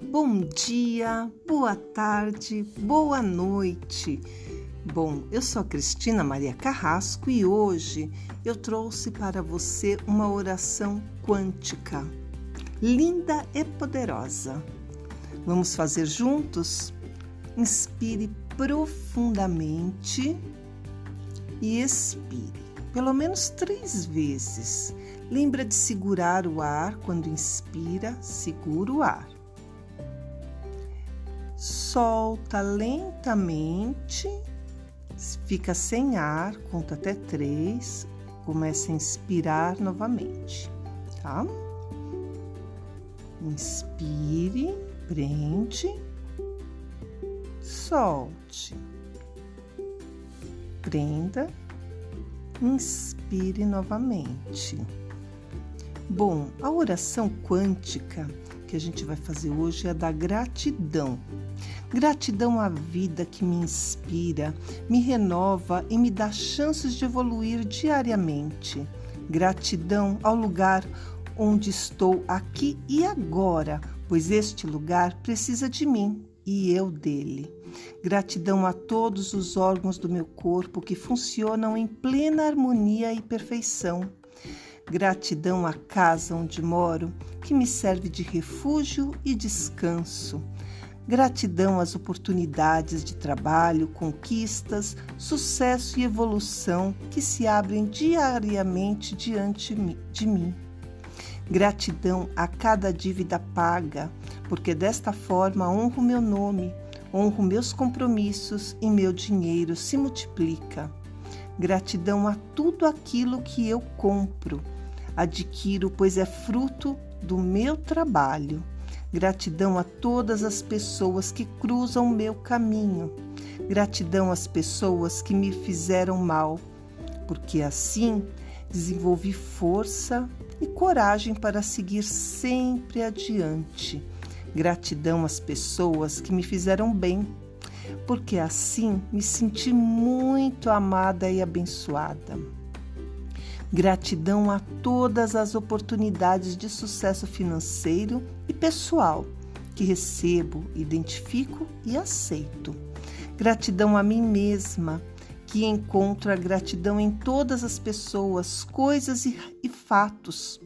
bom dia, boa tarde, boa noite. Bom, eu sou a Cristina Maria Carrasco e hoje eu trouxe para você uma oração quântica, linda e poderosa. Vamos fazer juntos? Inspire profundamente e expire, pelo menos três vezes. Lembra de segurar o ar quando inspira, segura o ar solta lentamente, fica sem ar, conta até três, começa a inspirar novamente, tá? Inspire, prende, solte, prenda, inspire novamente. Bom, a oração quântica que a gente vai fazer hoje é da gratidão. Gratidão à vida que me inspira, me renova e me dá chances de evoluir diariamente. Gratidão ao lugar onde estou aqui e agora, pois este lugar precisa de mim e eu dele. Gratidão a todos os órgãos do meu corpo que funcionam em plena harmonia e perfeição. Gratidão à casa onde moro, que me serve de refúgio e descanso. Gratidão às oportunidades de trabalho, conquistas, sucesso e evolução que se abrem diariamente diante de mim. Gratidão a cada dívida paga, porque desta forma honro meu nome, honro meus compromissos e meu dinheiro se multiplica. Gratidão a tudo aquilo que eu compro, adquiro, pois é fruto do meu trabalho. Gratidão a todas as pessoas que cruzam o meu caminho. Gratidão às pessoas que me fizeram mal, porque assim desenvolvi força e coragem para seguir sempre adiante. Gratidão às pessoas que me fizeram bem, porque assim me senti muito amada e abençoada. Gratidão a todas as oportunidades de sucesso financeiro e pessoal que recebo, identifico e aceito. Gratidão a mim mesma, que encontro a gratidão em todas as pessoas, coisas e, e fatos.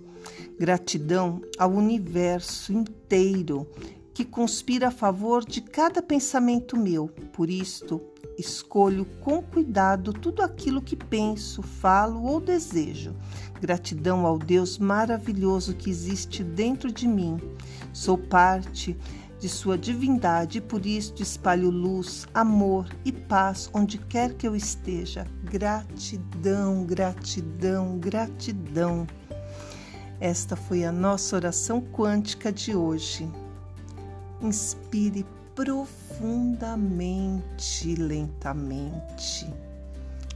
Gratidão ao universo inteiro que conspira a favor de cada pensamento meu. Por isto, Escolho com cuidado tudo aquilo que penso, falo ou desejo. Gratidão ao Deus maravilhoso que existe dentro de mim. Sou parte de sua divindade e por isso espalho luz, amor e paz onde quer que eu esteja. Gratidão, gratidão, gratidão. Esta foi a nossa oração quântica de hoje. Inspire profundamente, lentamente.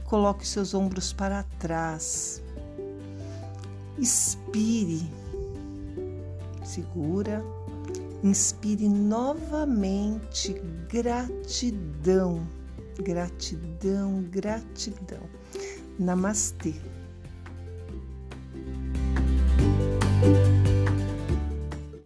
Coloque seus ombros para trás. Expire. Segura. Inspire novamente. Gratidão. Gratidão, gratidão. Namastê.